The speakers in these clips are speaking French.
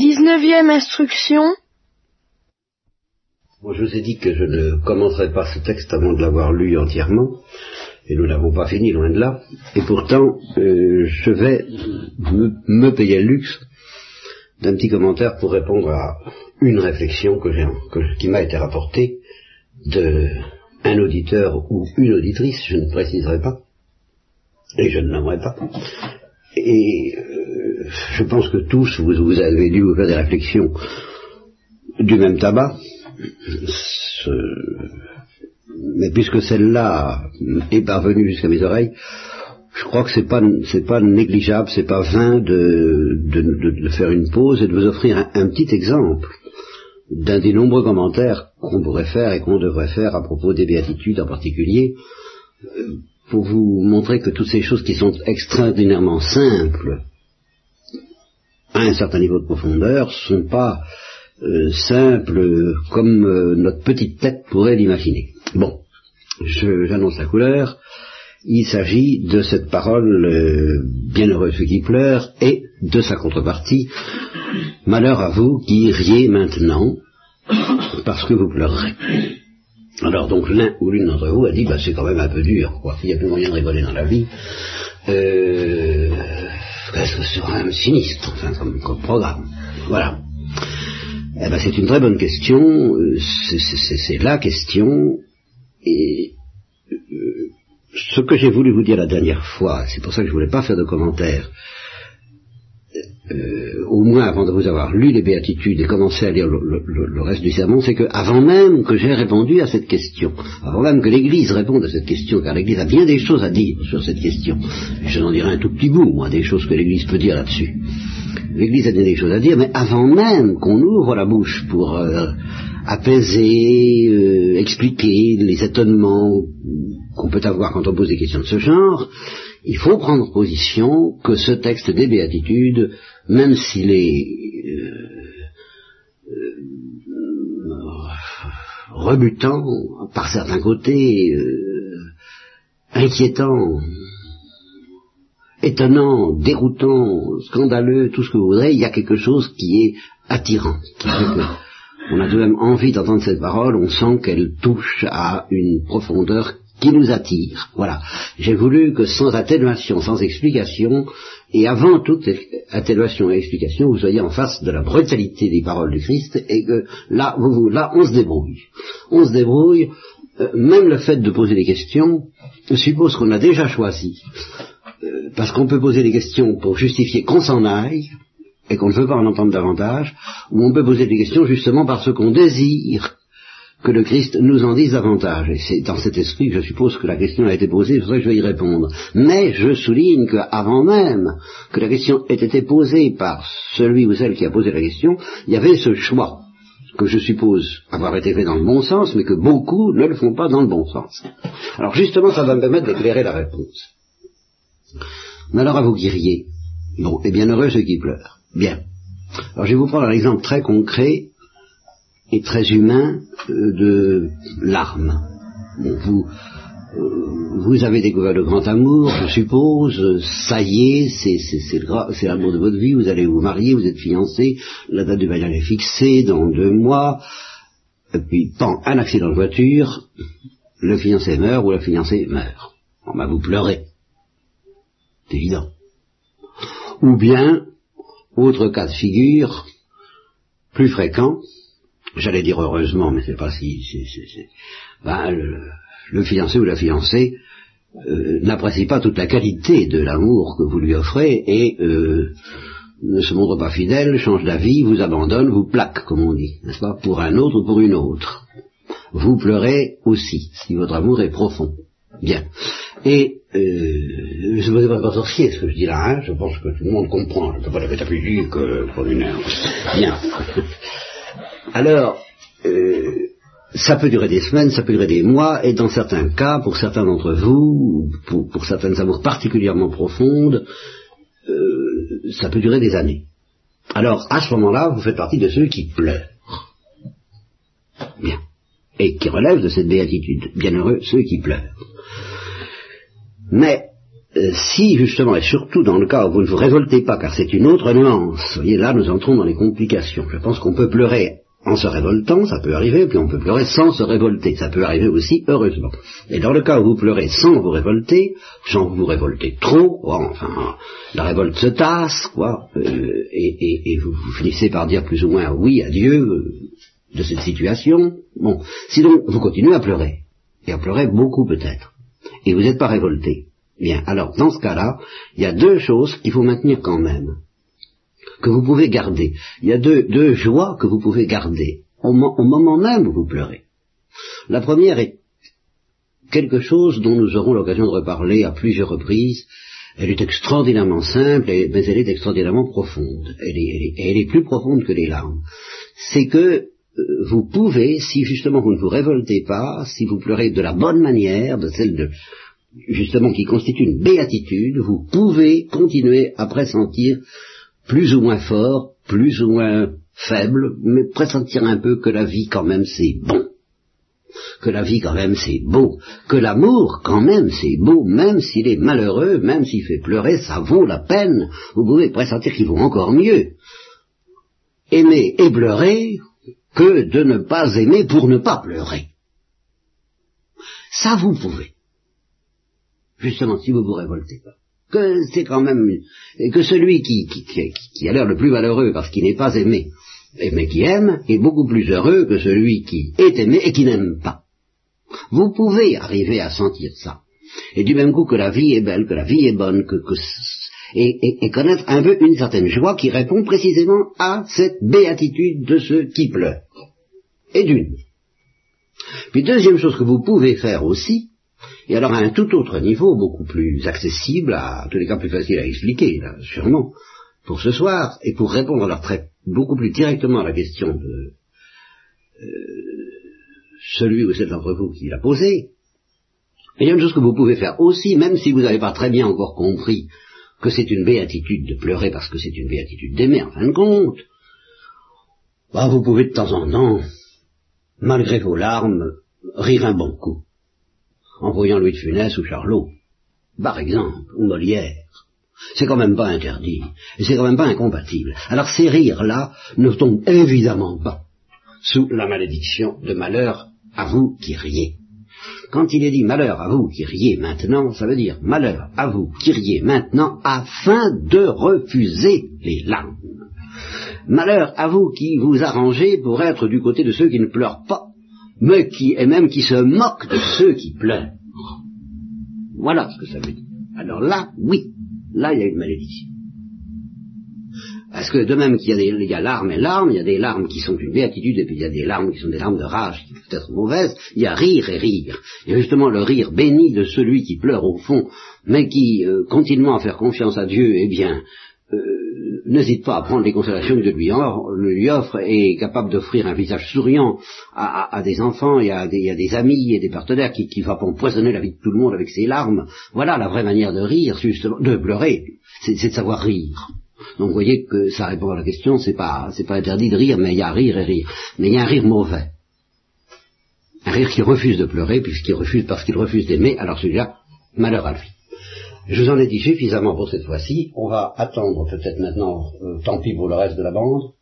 Dix-neuvième instruction. Je vous ai dit que je ne commenterai pas ce texte avant de l'avoir lu entièrement, et nous n'avons pas fini, loin de là. Et pourtant, euh, je vais me, payer le luxe d'un petit commentaire pour répondre à une réflexion qui m'a été rapportée de un auditeur ou une auditrice, je ne préciserai pas, et je ne nommerai pas. Et euh, je pense que tous, vous, avez dû vous faire des réflexions du même tabac. Mais puisque celle-là est parvenue jusqu'à mes oreilles, je crois que c'est pas pas négligeable, c'est pas vain de- de faire une pause et de vous offrir un, un petit exemple d'un des nombreux commentaires qu'on pourrait faire et qu'on devrait faire à propos des béatitudes en particulier, euh, pour vous montrer que toutes ces choses qui sont extraordinairement simples à un certain niveau de profondeur sont pas euh, simples comme euh, notre petite tête pourrait l'imaginer. Bon, j'annonce la couleur. Il s'agit de cette parole euh, bienheureuse ceux qui pleurent et de sa contrepartie malheur à vous qui riez maintenant parce que vous pleurerez. Alors donc l'un ou l'une d'entre vous a dit bah c'est quand même un peu dur quoi. Il n'y a plus moyen de rigoler dans la vie. Euh, Quand même sinistre comme, programme. Voilà. Eh ben, c'est une très bonne question. euh, c'est- la question. Et euh, ce que j'ai voulu vous dire la dernière fois, c'est pour ça que je voulais pas faire de commentaires, euh, au moins avant de vous avoir lu les béatitudes et commencé à lire le, reste du sermon, c'est que avant même que j'ai répondu à cette question, avant même que l'Église réponde à cette question, car l'Église a bien des choses à dire sur cette question, je n'en dirai un tout petit bout, moi, des choses que l'Église peut dire là-dessus. L'Église a bien des choses à dire, mais avant même qu'on ouvre la bouche pour euh, apaiser, euh, expliquer les étonnements qu'on peut avoir quand on pose des questions de ce genre, il faut prendre position que ce texte des béatitudes, même s'il est euh, euh, rebutant par certains côtés, euh, inquiétant, étonnant, déroutant, scandaleux, tout ce que vous voudrez, il y a quelque chose qui est attirant, qui fait que on a tout de même envie d'entendre cette parole, on sent qu'elle touche à une profondeur qui nous attire. Voilà. J'ai voulu que sans atténuation, sans explication, et avant toute atténuation et explication, vous soyez en face de la brutalité des paroles du Christ, et que là, vous, là, on se débrouille. On se débrouille. Euh, même le fait de poser des questions suppose qu'on a déjà choisi euh, parce qu'on peut poser des questions pour justifier qu'on s'en aille et qu'on ne veut pas en entendre davantage, ou on peut poser des questions justement parce qu'on désire que le Christ nous en dise davantage. Et c'est dans cet esprit que je suppose que la question a été posée, c'est pour que je vais y répondre. Mais je souligne qu'avant même que la question ait été posée par celui ou celle qui a posé la question, il y avait ce choix que je suppose avoir été fait dans le bon sens, mais que beaucoup ne le font pas dans le bon sens. Alors justement, ça va me permettre d'éclairer la réponse. Malheur à vous qui. Bon, et bienheureux ceux qui pleurent. Bien. Alors je vais vous prendre un exemple très concret et très humain euh, de larmes. Bon, vous, euh, vous avez découvert le grand amour, je suppose, ça y est, c'est l'amour de votre vie, vous allez vous marier, vous êtes fiancé, la date du mariage est fixée dans deux mois, et puis, pan, un accident de voiture, le fiancé meurt ou la fiancée meurt. Bon, ben, vous pleurez. C'est évident. Ou bien, autre cas de figure, plus fréquent, j'allais dire heureusement, mais c'est pas si, c'est, c'est, c'est- ben, le, le fiancé ou la fiancée euh, n'apprécie pas toute la qualité de l'amour que vous lui offrez et euh, ne se montre pas fidèle, change d'avis, vous abandonne, vous plaque, comme on dit, n'est-ce pas, pour un autre ou pour une autre. Vous pleurez aussi, si votre amour est profond. Bien. Et euh, je ne veux pas sorcier ce que je dis là, hein, je pense que tout le monde comprend, je ne peux pas le métaphysique euh, pour une heure. Bien. Alors, euh, ça peut durer des semaines, ça peut durer des mois, et dans certains cas, pour certains d'entre vous, pour, pour certaines amours particulièrement profondes, euh, ça peut durer des années. Alors, à ce moment-là, vous faites partie de ceux qui pleurent. Bien. Et qui relèvent de cette béatitude. Bienheureux ceux qui pleurent. Mais, euh, si justement, et surtout dans le cas où vous ne vous révoltez pas, car c'est une autre nuance, vous voyez, là nous entrons dans les complications. Je pense qu'on peut pleurer en se révoltant, ça peut arriver, puis on peut pleurer sans se révolter, ça peut arriver aussi, heureusement. Et dans le cas où vous pleurez sans vous révolter, sans vous révolter trop, enfin, la révolte se tasse, quoi, euh, et, vous, finissez par dire plus ou moins oui à Dieu euh, de cette situation. Bon, sinon, vous continuez à pleurer, et à pleurer beaucoup peut-être, et vous n'êtes pas révolté. Bien, alors dans ce cas-là, il y a deux choses qu'il faut maintenir quand même, que vous pouvez garder. Il y a deux, joies que vous pouvez garder au, moment même où vous pleurez. La première est quelque chose dont nous aurons l'occasion de reparler à plusieurs reprises. Elle est extraordinairement simple, mais elle est extraordinairement profonde. Elle est, elle est plus profonde que les larmes. C'est que euh, vous pouvez, si justement vous ne vous révoltez pas, si vous pleurez de la bonne manière, de celle de, justement qui constitue une béatitude, vous pouvez continuer à pressentir plus ou moins fort, plus ou moins faible, mais pressentir un peu que la vie quand même c'est bon. Que la vie quand même c'est beau, que l'amour quand même c'est beau, même s'il est malheureux, même s'il fait pleurer, ça vaut la peine. Vous pouvez pressentir qu'il vaut encore mieux aimer et pleurer que de ne pas aimer pour ne pas pleurer. Ça vous pouvez justement si vous vous révoltez pas. Que c'est quand même que celui qui, qui, a l'air le plus malheureux parce qu'il n'est pas aimé, mais qui aime, est beaucoup plus heureux que celui qui est aimé et qui n'aime pas. Vous pouvez arriver à sentir ça. Et du même coup que la vie est belle, que la vie est bonne, que, et, connaître un peu une certaine joie qui répond précisément à cette béatitude de ceux qui pleurent. Et d'une. Puis deuxième chose que vous pouvez faire aussi, et alors à un tout autre niveau, beaucoup plus accessible, à, tous les cas plus facile à expliquer, là, sûrement, pour ce soir, et pour répondre alors très, beaucoup plus directement à la question de euh, celui ou celle d'entre vous qui l'a posée, il y a une chose que vous pouvez faire aussi, même si vous n'avez pas très bien encore compris que c'est une béatitude de pleurer parce que c'est une béatitude d'aimer en fin de compte, bah, vous pouvez de temps en temps, malgré vos larmes, rire un bon coup en voyant Louis de Funès ou Charlot, par exemple, ou Molière. C'est quand même pas interdit, et c'est quand même pas incompatible. Alors ces rires-là ne tombent évidemment pas sous la malédiction de malheur à vous qui riez. Quand il est dit malheur à vous qui riez maintenant, ça veut dire malheur à vous qui riez maintenant afin de refuser les larmes. Malheur à vous qui vous arrangez pour être du côté de ceux qui ne pleurent pas mais qui, et même qui se moque de ceux qui pleurent. Voilà ce que ça veut dire. Alors là, oui, là il y a une malédiction. Parce que de même qu'il y a des larmes et larmes, il y a des larmes qui sont une béatitude, et puis il y a des larmes qui sont des larmes de rage, qui peuvent être mauvaises, il y a rire et rire. Et justement le rire béni de celui qui pleure au fond, mais qui, euh, continuant à faire confiance à Dieu, eh bien, euh, n'hésite pas à prendre les consolations que Dieu lui, lui offre et est capable d'offrir un visage souriant à, des enfants et à des, amis et des partenaires qui, qui va empoisonner la vie de tout le monde avec ses larmes. Voilà la vraie manière de rire, justement, de pleurer, c'est de savoir rire. Donc vous voyez que ça répond à la question, c'est pas pas interdit de rire, mais il y a rire et rire. Mais il y a un rire mauvais. Un rire qui refuse de pleurer, puisqu'il refuse parce qu'il refuse d'aimer, alors celui-là, malheur à lui. Je vous en ai dit suffisamment pour cette fois-ci. On va attendre peut-être maintenant, euh, tant pis pour le reste de la bande.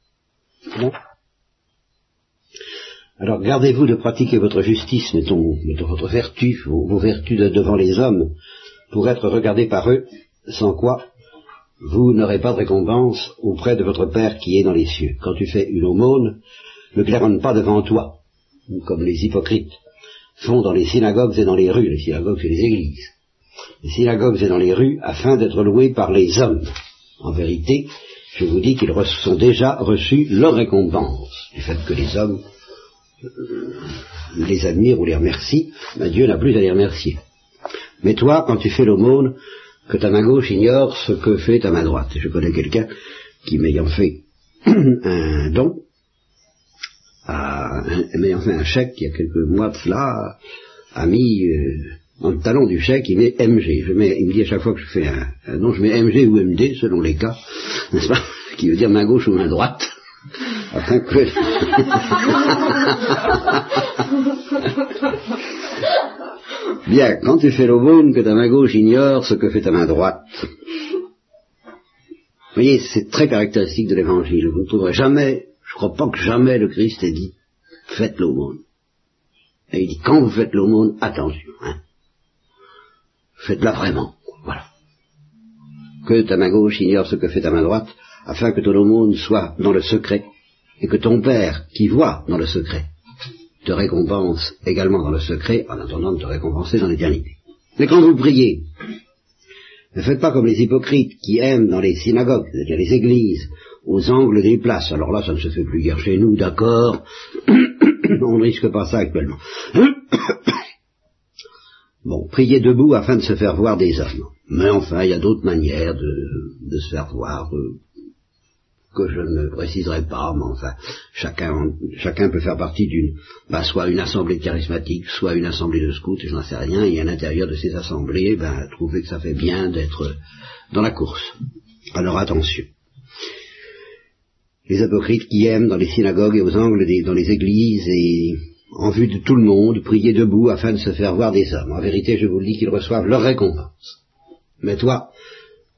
Alors gardez-vous de pratiquer votre justice, mettons, votre vertu, vos, vertus devant les hommes, pour être regardés par eux, sans quoi vous n'aurez pas de récompense auprès de votre Père qui est dans les cieux. Quand tu fais une aumône, ne claironne pas devant toi, comme les hypocrites font dans les synagogues et dans les rues. Les synagogues, et les églises les synagogues et dans les rues afin d'être loués par les hommes. En vérité, je vous dis qu'ils ont déjà reçu leur récompense du fait que les hommes euh, les admirent ou les remercient, mais Dieu n'a plus à les remercier. Mais toi, quand tu fais l'aumône, que ta main gauche ignore ce que fait ta main droite. Je connais quelqu'un qui, m'ayant fait un don, m'ayant fait un chèque il y a quelques mois de cela, a mis euh, dans le talon du chèque, il met MG. Je mets, il me dit à chaque fois que je fais un, un je mets MG ou MD, selon les cas, n'est-ce pas Qui veut dire main gauche ou main droite. Que... Bien, quand tu fais l'aumône, que ta main gauche ignore ce que fait ta main droite. Vous voyez, c'est très caractéristique de l'évangile. Vous ne trouverez jamais, je crois pas que jamais le Christ ait dit, faites l'aumône. Et il dit, quand vous faites l'aumône, attention, hein. Faites-la vraiment. Voilà. Que ta main gauche ignore ce que fait ta main droite, afin que ton aumône soit dans le secret, et que ton Père, qui voit dans le secret, te récompense également dans le secret, en attendant de te récompenser dans l'éternité. Mais quand vous priez, ne faites pas comme les hypocrites qui aiment dans les synagogues, c'est-à-dire les églises, aux angles des places. Alors là, ça ne se fait plus guère chez nous, d'accord On ne risque pas ça actuellement. Bon, prier debout afin de se faire voir des hommes. Mais enfin, il y a d'autres manières de, se faire voir, euh, que je ne préciserai pas, mais enfin, chacun, chacun peut faire partie d'une, bah, soit une assemblée charismatique, soit une assemblée de scouts, je n'en sais rien, et à l'intérieur de ces assemblées, ben, trouver que ça fait bien d'être dans la course. Alors attention. Les hypocrites qui aiment dans les synagogues et aux angles des, dans les églises et en vue de tout le monde, prier debout afin de se faire voir des hommes. En vérité, je vous le dis qu'ils reçoivent leur récompense. Mais toi,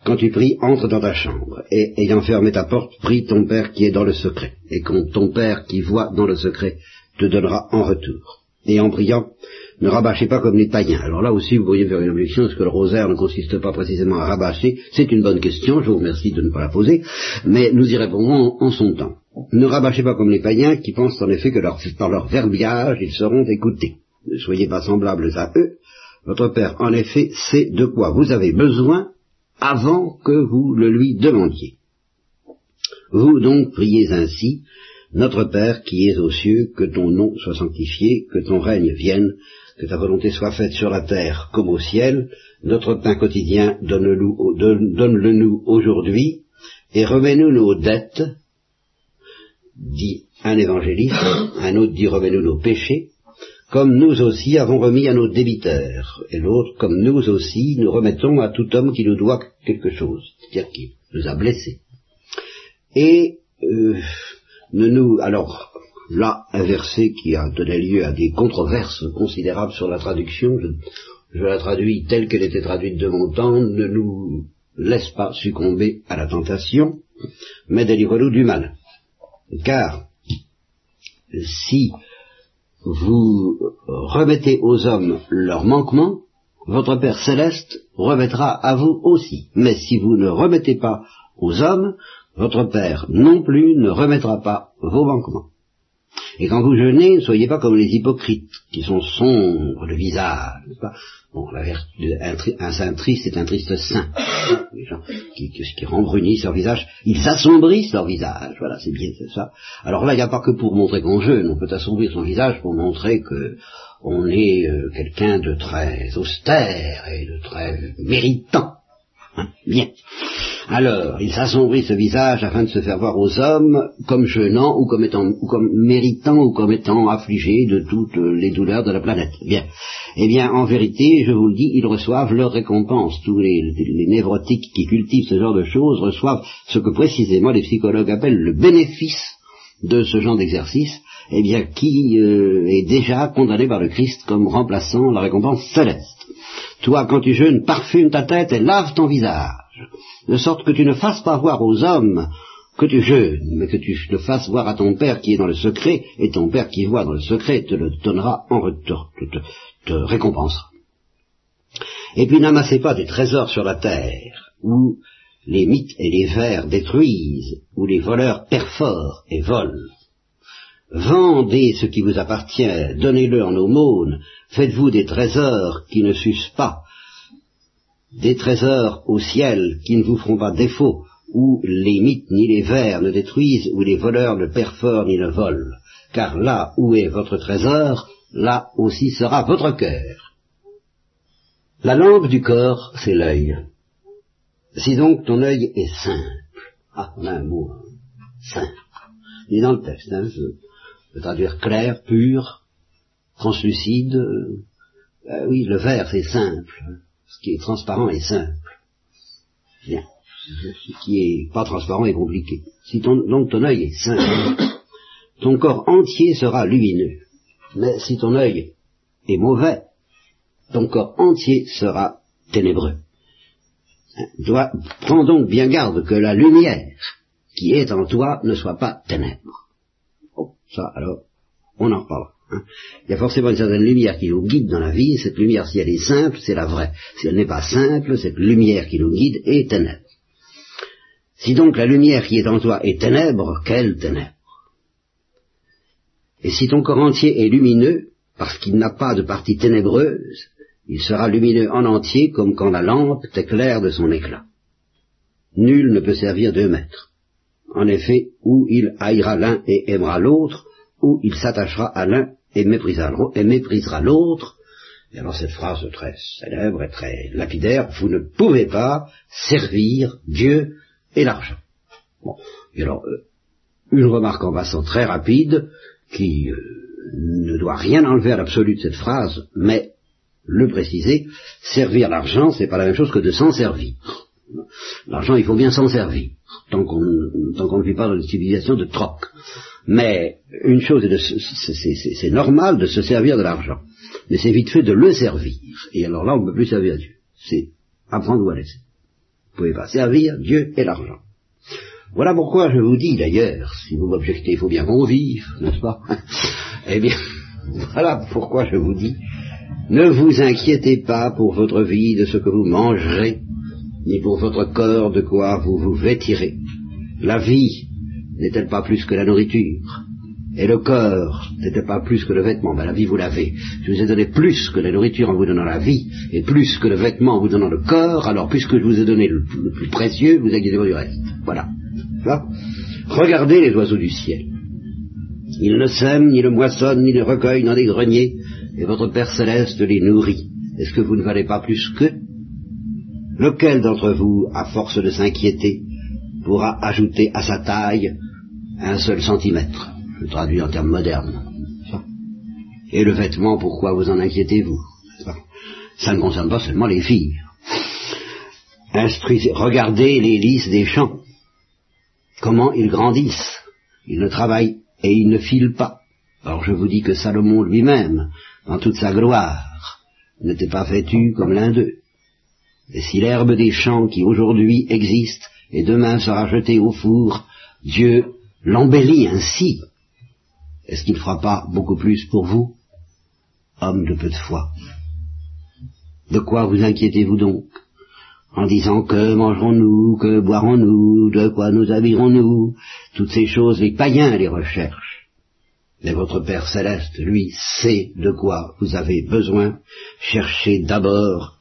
quand tu pries, entre dans ta chambre, et ayant fermé ta porte, prie ton Père qui est dans le secret, et quand ton Père qui voit dans le secret te donnera en retour. Et en priant, ne rabâchez pas comme les païens. Alors là aussi, vous pourriez faire une objection, est-ce que le rosaire ne consiste pas précisément à rabâcher C'est une bonne question, je vous remercie de ne pas la poser, mais nous y répondrons en son temps. Ne rabâchez pas comme les païens qui pensent en effet que par leur verbiage, ils seront écoutés. Ne soyez pas semblables à eux. Votre Père, en effet, sait de quoi vous avez besoin avant que vous le lui demandiez. Vous donc priez ainsi, Notre Père qui es aux cieux, que ton nom soit sanctifié, que ton règne vienne, que ta volonté soit faite sur la terre comme au ciel, notre pain quotidien donne-le nous aujourd'hui, et remets-nous nos dettes, dit un évangéliste, un autre dit remets-nous nos péchés, comme nous aussi avons remis à nos débiteurs, et l'autre, comme nous aussi, nous remettons à tout homme qui nous doit quelque chose, c'est-à-dire qui nous a blessés. Et euh, ne nous, alors là, un verset qui a donné lieu à des controverses considérables sur la traduction, je, je la traduis telle qu'elle était traduite de mon temps, ne nous laisse pas succomber à la tentation, mais délivre-nous du mal. Car si vous remettez aux hommes leurs manquements, votre Père céleste remettra à vous aussi. Mais si vous ne remettez pas aux hommes, votre Père non plus ne remettra pas vos manquements. Et quand vous jeûnez, ne soyez pas comme les hypocrites, qui sont sombres de visage. Bon, la vertu, un, saint triste est un triste saint. Les gens qui, qui, rembrunissent leur visage, ils assombrissent leur visage. Voilà, c'est bien ça. Alors là, il n'y a pas que pour montrer qu'on jeûne, on peut assombrir son visage pour montrer que on est euh, quelqu'un de très austère et de très méritant. Hein, bien. Alors, il s'assombrit ce visage afin de se faire voir aux hommes comme jeûnant ou comme étant, ou comme méritant ou comme étant affligé de toutes les douleurs de la planète. Bien. Eh bien, en vérité, je vous le dis, ils reçoivent leur récompense. Tous les, névrotiques qui cultivent ce genre de choses reçoivent ce que précisément les psychologues appellent le bénéfice de ce genre d'exercice, eh bien, qui euh, est déjà condamné par le Christ comme remplaçant la récompense céleste. Toi, quand tu jeûnes, parfume ta tête et lave ton visage, de sorte que tu ne fasses pas voir aux hommes que tu jeûnes, mais que tu le fasses voir à ton Père qui est dans le secret, et ton Père qui voit dans le secret te le donnera en retour, te, récompensera. Et puis n'amassez pas des trésors sur la terre, où les mythes et les vers détruisent, où les voleurs perforent et volent. Vendez ce qui vous appartient, donnez-le en aumône, faites-vous des trésors qui ne s'usent pas, des trésors au ciel qui ne vous feront pas défaut, où les mythes ni les vers ne détruisent, où les voleurs ne perforent ni ne volent. Car là où est votre trésor, là aussi sera votre cœur. La lampe du corps, c'est l'œil. Si donc ton œil est simple, ah, on a un mot, hein, simple, il dans le texte, hein, je traduire clair, pur, translucide. Euh, euh, oui, le vert c'est simple. Ce qui est transparent est simple. Bien. Ce qui est pas transparent est compliqué. Si ton, donc ton œil est simple, ton corps entier sera lumineux. Mais si ton œil est mauvais, ton corps entier sera ténébreux. Dois, prends donc bien garde que la lumière qui est en toi ne soit pas ténèbres. Oh, ça alors, on en reparlera. Hein. Il y a forcément une certaine lumière qui nous guide dans la vie, cette lumière, si elle est simple, c'est la vraie. Si elle n'est pas simple, cette lumière qui nous guide est ténèbre. Si donc la lumière qui est en toi est ténèbre, quelle ténèbre? Et si ton corps entier est lumineux, parce qu'il n'a pas de partie ténébreuse, il sera lumineux en entier comme quand la lampe t'éclaire de son éclat. Nul ne peut servir deux maîtres. En effet, ou il haïra l'un et aimera l'autre, ou il s'attachera à l'un et méprisera l'autre. Et alors cette phrase très célèbre et très lapidaire, vous ne pouvez pas servir Dieu et l'argent. Bon, et alors, euh, une remarque en passant très rapide, qui euh, ne doit rien enlever à l'absolu de cette phrase, mais le préciser, servir l'argent, c'est pas la même chose que de s'en servir. L'argent, il faut bien s'en servir, tant qu'on ne vit pas dans une civilisation de troc. Mais une chose, c'est normal de se servir de l'argent, mais c'est vite fait de le servir. Et alors là, on ne peut plus servir Dieu. C'est apprendre ou à laisser. Vous ne pouvez pas servir Dieu et l'argent. Voilà pourquoi je vous dis d'ailleurs, si vous m'objectez, il faut bien qu'on vive, n'est-ce pas? Eh bien, voilà pourquoi je vous dis, ne vous inquiétez pas pour votre vie de ce que vous mangerez, ni pour votre corps de quoi vous vous vêtirez. La vie n'est-elle pas plus que la nourriture Et le corps n'est-elle pas plus que le vêtement Ben la vie vous l'avez. Je vous ai donné plus que la nourriture en vous donnant la vie, et plus que le vêtement en vous donnant le corps, alors puisque je vous ai donné le, plus précieux, vous inquiétez-vous du reste. Voilà. Regardez les oiseaux du ciel. Ils ne sèment, ni ne moissonnent, ni ne recueillent dans des greniers, et votre Père céleste les nourrit. Est-ce que vous ne valez pas plus qu'eux? Lequel d'entre vous, à force de s'inquiéter, pourra ajouter à sa taille un seul centimètre Je traduis en termes modernes. Et le vêtement, pourquoi vous en inquiétez-vous? Ça ne concerne pas seulement les filles. Instruisez, regardez les lys des champs. Comment ils grandissent. Ils ne travaillent et ils ne filent pas. Alors je vous dis que Salomon lui-même, dans toute sa gloire, n'était pas vêtu comme l'un d'eux. Et si l'herbe des champs qui aujourd'hui existe et demain sera jetée au four, Dieu l'embellit ainsi, est-ce qu'il ne fera pas beaucoup plus pour vous, homme de peu de foi? De quoi vous inquiétez-vous donc en disant que mangerons-nous, que boirons-nous, de quoi nous habillerons-nous, toutes ces choses, les païens les recherchent. Mais votre Père céleste, lui, sait de quoi vous avez besoin. Cherchez d'abord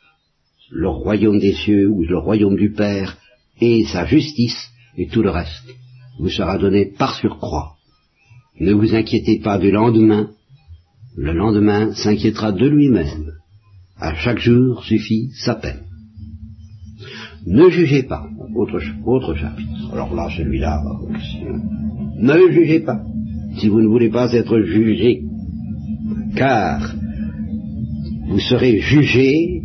le royaume des cieux ou le royaume du Père et sa justice, et tout le reste vous sera donné par surcroît. Ne vous inquiétez pas du lendemain, le lendemain s'inquiétera de lui-même. À chaque jour suffit sa peine. Ne jugez pas, autre, autre chapitre. Alors là, celui-là, ne jugez pas si vous ne voulez pas être jugé, car vous serez jugé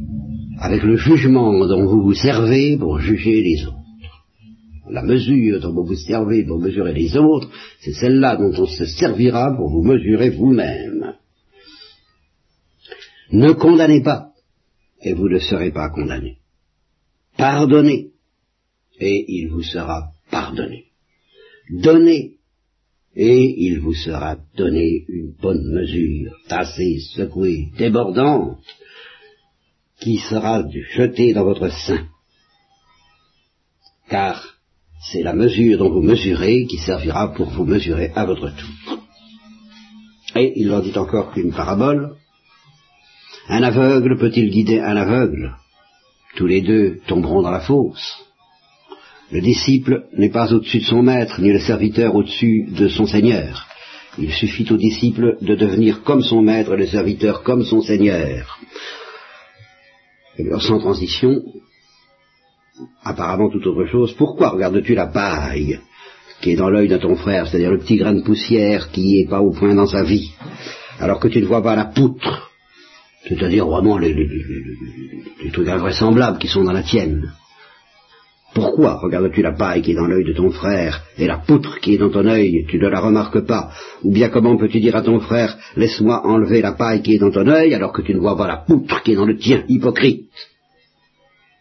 avec le jugement dont vous vous servez pour juger les autres. La mesure dont vous vous servez pour mesurer les autres, c'est celle-là dont on se servira pour vous mesurer vous-même. Ne condamnez pas, et vous ne serez pas condamné. Pardonnez, et il vous sera pardonné. Donnez, et il vous sera donné une bonne mesure, tassée, secouée, débordante, qui sera jetée dans votre sein. Car c'est la mesure dont vous mesurez qui servira pour vous mesurer à votre tour. Et il leur dit encore qu'une parabole. Un aveugle peut-il guider un aveugle? Tous les deux tomberont dans la fosse. Le disciple n'est pas au-dessus de son maître, ni le serviteur au-dessus de son seigneur. Il suffit au disciple de devenir comme son maître, le serviteur comme son seigneur. Et sans transition, apparemment toute autre chose, pourquoi regardes-tu la paille qui est dans l'œil de ton frère, c'est-à-dire le petit grain de poussière qui n'est pas au point dans sa vie, alors que tu ne vois pas la poutre, c'est-à-dire vraiment les, les trucs invraisemblables qui sont dans la tienne. Pourquoi regardes-tu la paille qui est dans l'œil de ton frère et la poutre qui est dans ton œil, tu ne la remarques pas. Ou bien comment peux-tu dire à ton frère, laisse-moi enlever la paille qui est dans ton œil alors que tu ne vois pas la poutre qui est dans le tien, hypocrite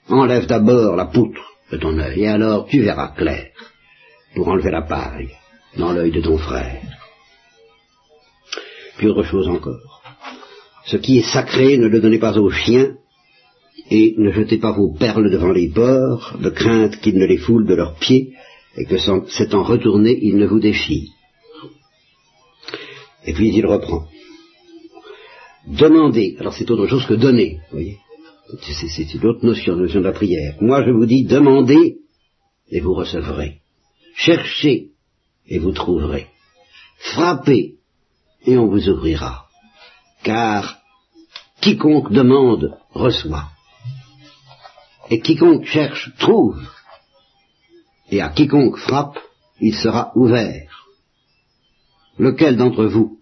Enlève d'abord la poutre de ton œil et alors tu verras clair pour enlever la paille dans l'œil de ton frère. Puis autre chose encore. Ce qui est sacré, ne le donnez pas aux chiens, et ne jetez pas vos perles devant les porcs, de crainte qu'ils ne les foulent de leurs pieds, et que s'étant retourné, ils ne vous déchirent. Et puis il reprend. Demandez, alors c'est autre chose que donner, vous voyez. C'est une autre notion, la notion de la prière. Moi je vous dis, demandez et vous recevrez. Cherchez et vous trouverez. Frappez et on vous ouvrira. Car quiconque demande reçoit. Et quiconque cherche trouve. Et à quiconque frappe, il sera ouvert. Lequel d'entre vous,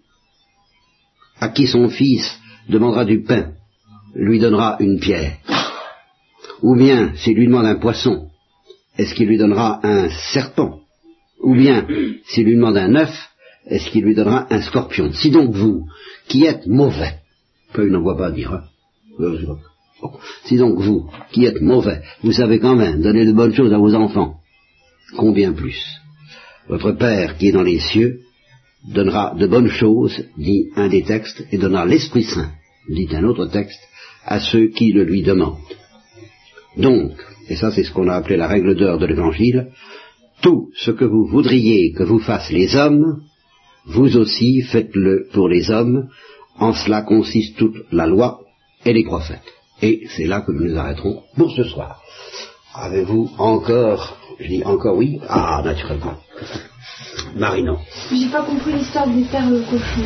à qui son fils demandera du pain, lui donnera une pierre. Ou bien, s'il lui demande un poisson, est-ce qu'il lui donnera un serpent? Ou bien, s'il lui demande un œuf, est-ce qu'il lui donnera un scorpion? Si donc vous, qui êtes mauvais, peu il n'en voit pas dire, hein, euh, si donc vous, qui êtes mauvais, vous savez quand même donner de bonnes choses à vos enfants, combien plus? Votre Père qui est dans les cieux donnera de bonnes choses, dit un des textes, et donnera l'Esprit Saint, dit un autre texte, à ceux qui le lui demandent. Donc, et ça c'est ce qu'on a appelé la règle d'heure de l'Évangile, tout ce que vous voudriez que vous fassent les hommes, vous aussi faites-le pour les hommes, en cela consiste toute la loi et les prophètes. Et c'est là que nous nous arrêterons pour ce soir. Avez-vous encore, je dis encore oui, ah naturellement. Marino. J'ai pas compris l'histoire du père le cochon.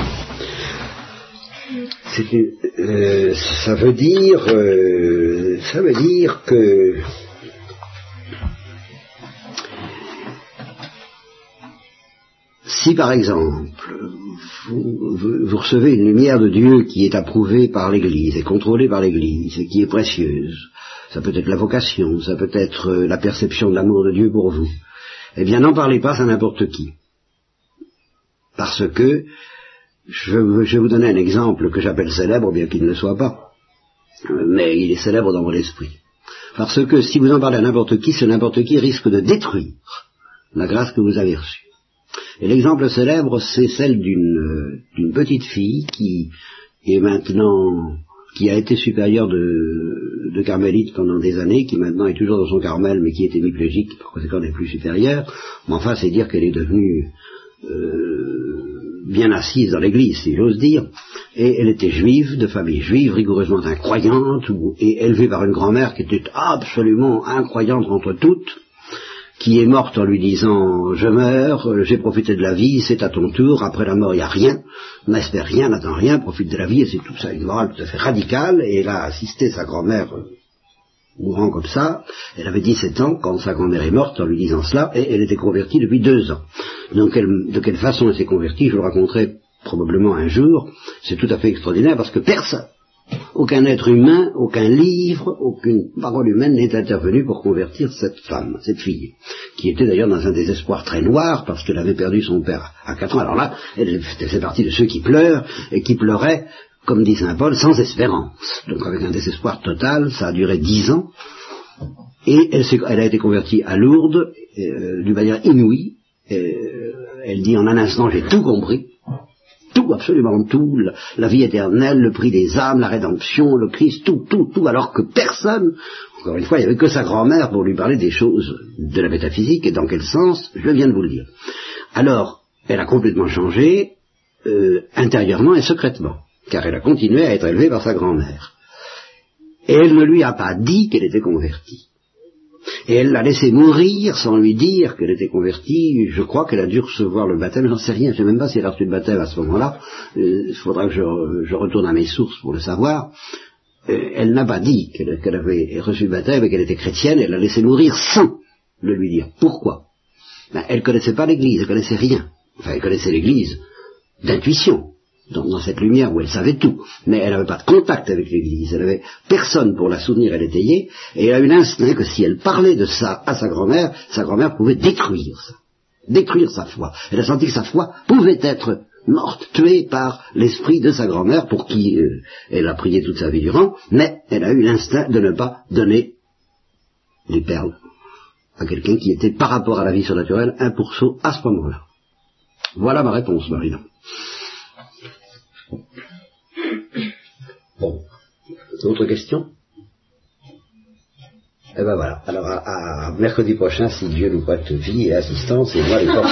Euh, ça veut dire, euh, ça veut dire que si par exemple vous, recevez une lumière de Dieu qui est approuvée par l'Église et contrôlée par l'Église et qui est précieuse, ça peut être la vocation, ça peut être euh, la perception de l'amour de Dieu pour vous, eh bien n'en parlez pas à n'importe qui. Parce que, je, vais vous donner un exemple que j'appelle célèbre, bien qu'il ne le soit pas, mais il est célèbre dans mon esprit. Parce que si vous en parlez à n'importe qui, ce n'importe qui risque de détruire la grâce que vous avez reçue. Et l'exemple célèbre, c'est celle d'une petite fille qui est maintenant, qui a été supérieure de, de carmélite pendant des années, qui maintenant est toujours dans son carmel, mais qui est hémiplégique, par conséquent n'est plus supérieure. Mais enfin, c'est dire qu'elle est devenue euh, bien assise dans l'église, si j'ose dire. Et elle était juive, de famille juive, rigoureusement incroyante, et élevée par une grand-mère qui était absolument incroyante entre toutes qui est morte en lui disant je meurs, j'ai profité de la vie, c'est à ton tour, après la mort il n'y a rien, n'espère rien, n'attend rien, profite de la vie, et c'est tout ça, une morale tout à fait radicale, et elle a assisté sa grand-mère euh, mourant comme ça, elle avait 17 ans quand sa grand-mère est morte en lui disant cela, et elle était convertie depuis deux ans. De quelle façon elle s'est convertie, je le raconterai probablement un jour, c'est tout à fait extraordinaire parce que personne, aucun être humain, aucun livre, aucune parole humaine n'est intervenu pour convertir cette femme, cette fille, qui était d'ailleurs dans un désespoir très noir parce qu'elle avait perdu son père à quatre ans. Alors là, elle faisait partie de ceux qui pleurent et qui pleuraient, comme dit Saint Paul, sans espérance. Donc avec un désespoir total, ça a duré dix ans. Et elle, a été convertie à Lourdes euh, d'une manière inouïe. Euh, elle dit en un instant, j'ai tout compris tout, absolument tout, la, vie éternelle, le prix des âmes, la rédemption, le Christ, tout, tout, tout, alors que personne, encore une fois, il n'y avait que sa grand-mère pour lui parler des choses de la métaphysique, et dans quel sens, je viens de vous le dire. Alors, elle a complètement changé, euh, intérieurement et secrètement, car elle a continué à être élevée par sa grand-mère. Et elle ne lui a pas dit qu'elle était convertie. Et elle l'a laissé mourir sans lui dire qu'elle était convertie. Je crois qu'elle a dû recevoir le baptême, j'en sais rien, je ne sais même pas si elle a reçu le baptême à ce moment-là. Euh, il faudra que je, retourne à mes sources pour le savoir. Euh, elle n'a pas dit qu'elle avait reçu le baptême et qu'elle était chrétienne, elle l'a laissé mourir sans le lui dire. Pourquoi? Ben, Elle ne connaissait pas l'Église, elle connaissait rien. Enfin, elle connaissait l'Église d'intuition. Dans, cette lumière où elle savait tout, mais elle n'avait pas de contact avec l'Église, elle n'avait personne pour la soutenir et l'étayer, et elle a eu l'instinct que si elle parlait de ça à sa grand-mère, sa grand-mère pouvait détruire ça, détruire sa foi. Elle a senti que sa foi pouvait être morte, tuée par l'esprit de sa grand-mère, pour qui euh, elle a prié toute sa vie durant, mais elle a eu l'instinct de ne pas donner les perles à quelqu'un qui était par rapport à la vie surnaturelle un pourceau à ce moment-là. Voilà ma réponse, Marina. Bon. D'autres questions? Eh ben voilà. Alors à, mercredi prochain, si Dieu nous prête vie et assistance, et moi les portes